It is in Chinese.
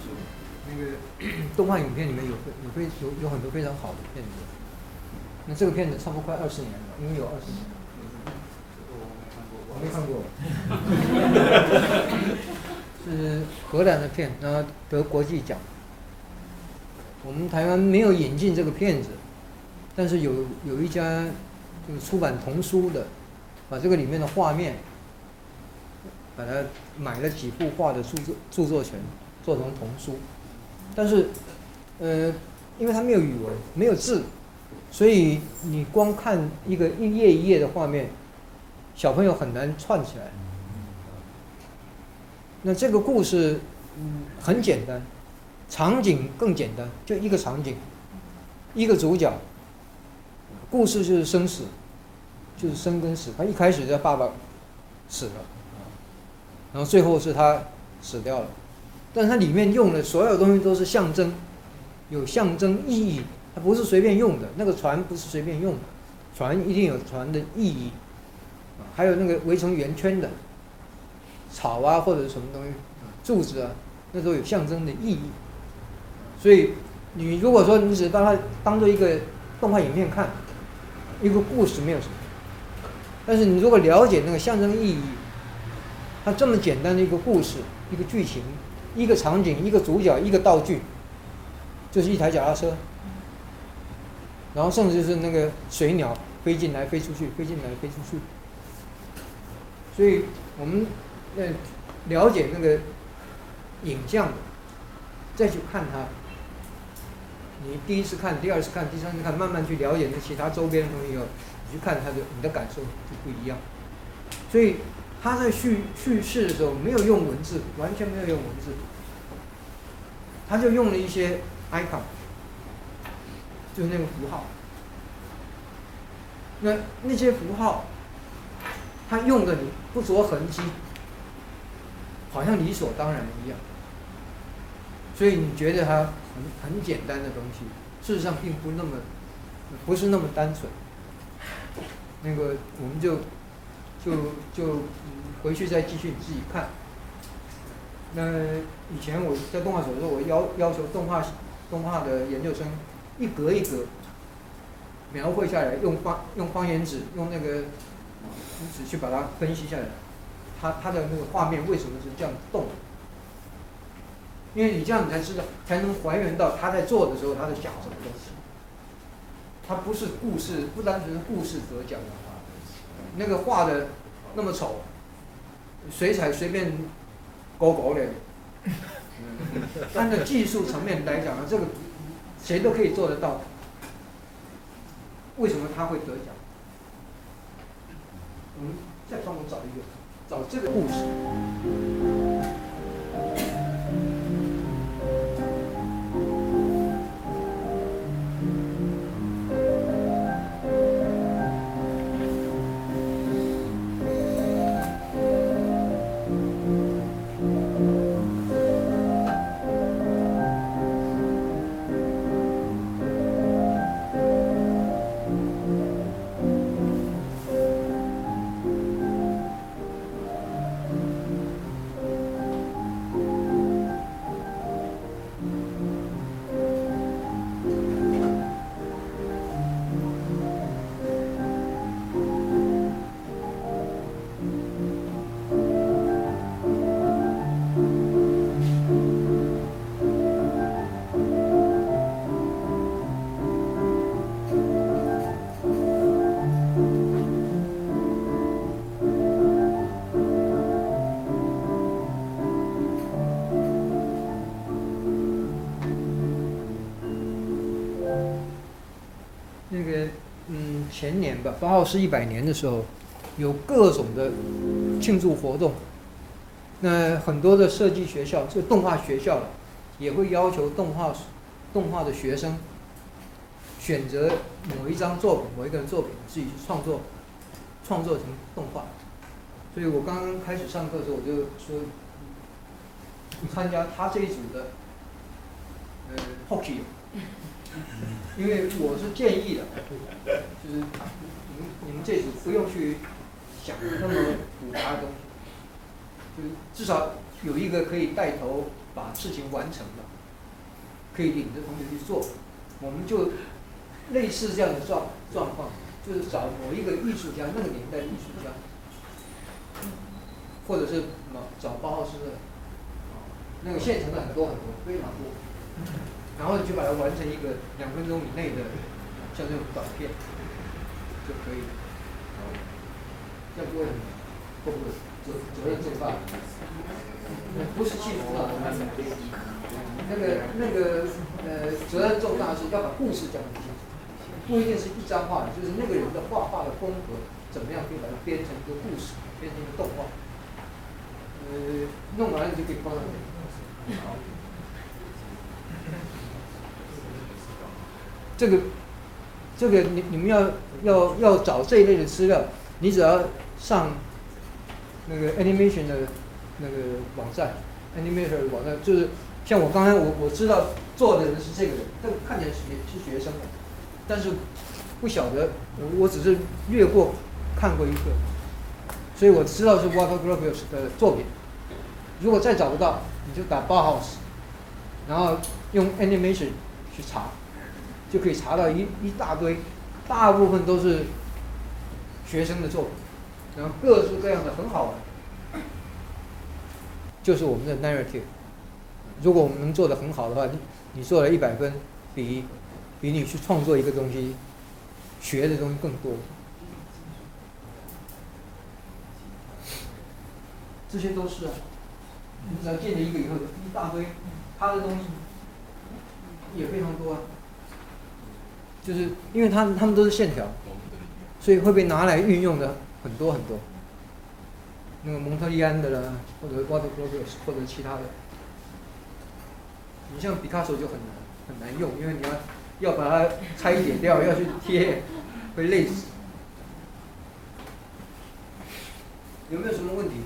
受。那个 动画影片里面有有非有有很多非常好的片子。那这个片子差不多快二十年了，应该有二十年。我没看过。是荷兰的片，然后得国际奖。我们台湾没有引进这个片子，但是有有一家就是出版童书的，把这个里面的画面，把它买了几幅画的著作著作权，做成童书。但是，呃，因为它没有语文，没有字，所以你光看一个一页一页的画面，小朋友很难串起来。那这个故事，很简单，场景更简单，就一个场景，一个主角，故事就是生死，就是生跟死。他一开始叫爸爸死了，然后最后是他死掉了。但是它里面用的所有东西都是象征，有象征意义，它不是随便用的。那个船不是随便用的，船一定有船的意义。还有那个围成圆圈的草啊，或者是什么东西，柱子啊，那都有象征的意义。所以你如果说你只把它当做一个动画影片看，一个故事没有什么。但是你如果了解那个象征意义，它这么简单的一个故事，一个剧情。一个场景，一个主角，一个道具，就是一台脚踏车，然后甚至是那个水鸟飞进来、飞出去、飞进来、飞出去。所以我们呃了解那个影像，再去看它。你第一次看，第二次看，第三次看，慢慢去了解那其他周边的东西以后，你去看它的，你的感受就不一样。所以。他在叙叙事的时候没有用文字，完全没有用文字，他就用了一些 icon，就是那个符号。那那些符号，他用的你不着痕迹，好像理所当然一样。所以你觉得它很很简单的东西，事实上并不那么，不是那么单纯。那个我们就。就就回去再继续你自己看。那以前我在动画所的时候，我要要求动画动画的研究生一格一格描绘下来，用方用方言纸，用那个纸去把它分析下来。它它的那个画面为什么是这样动？因为你这样你才知道，才能还原到他在做的时候他在讲什么东西。它不是故事，不单纯是故事所讲的。那个画的那么丑，水彩随便勾勾的，按照技术层面来讲呢，这个谁都可以做得到。为什么他会得奖？嗯，再帮我找一个，找这个故事。前年吧，八号是一百年的时候，有各种的庆祝活动。那很多的设计学校，就动画学校，也会要求动画动画的学生选择某一张作品、某一个人作品，自己去创作，创作成动画。所以我刚刚开始上课的时候，我就说，参加他这一组的，呃，Hockey。因为我是建议的，就是你们你们这组不用去想那么复杂的东西，就是至少有一个可以带头把事情完成的，可以领着同学去做。我们就类似这样的状状况，就是找某一个艺术家，那个年代的艺术家，或者是什么找包豪斯的，那个现成的很多很多，非常多。然后你就把它完成一个两分钟以内的，像这种短片就可以。这样不会很，会不会责责任重大？不是技术啊，那个那个呃，责任重大是要把故事讲清楚，不一定是一张画，就是那个人的画画的风格怎么样，可以把它编成一个故事，编成一个动画。呃，弄完了就可以放上去。好。这个这个你你们要要要找这一类的资料，你只要上那个 animation 的。那个网站，Animator 的网站，就是像我刚才我我知道做的人是这个人，但看起来是是学生，但是不晓得，我只是略过看过一个，所以我知道是 water Gropius 的作品。如果再找不到，你就打八号然后用 Animation 去查，就可以查到一一大堆，大部分都是学生的作品，然后各式各样的很好玩。就是我们的 narrative，如果我们能做得很好的话，你你做了一百分，比比你去创作一个东西，学的东西更多。这些都是，你只要建了一个以后，一大堆，他的东西也非常多啊。就是因为他们他们都是线条，所以会被拿来运用的很多很多。那个蒙特利安的啦，或者 Watercolor 或者其他的，你像毕卡索就很难很难用，因为你要要把它拆解掉，要去贴，会累死。有没有什么问题？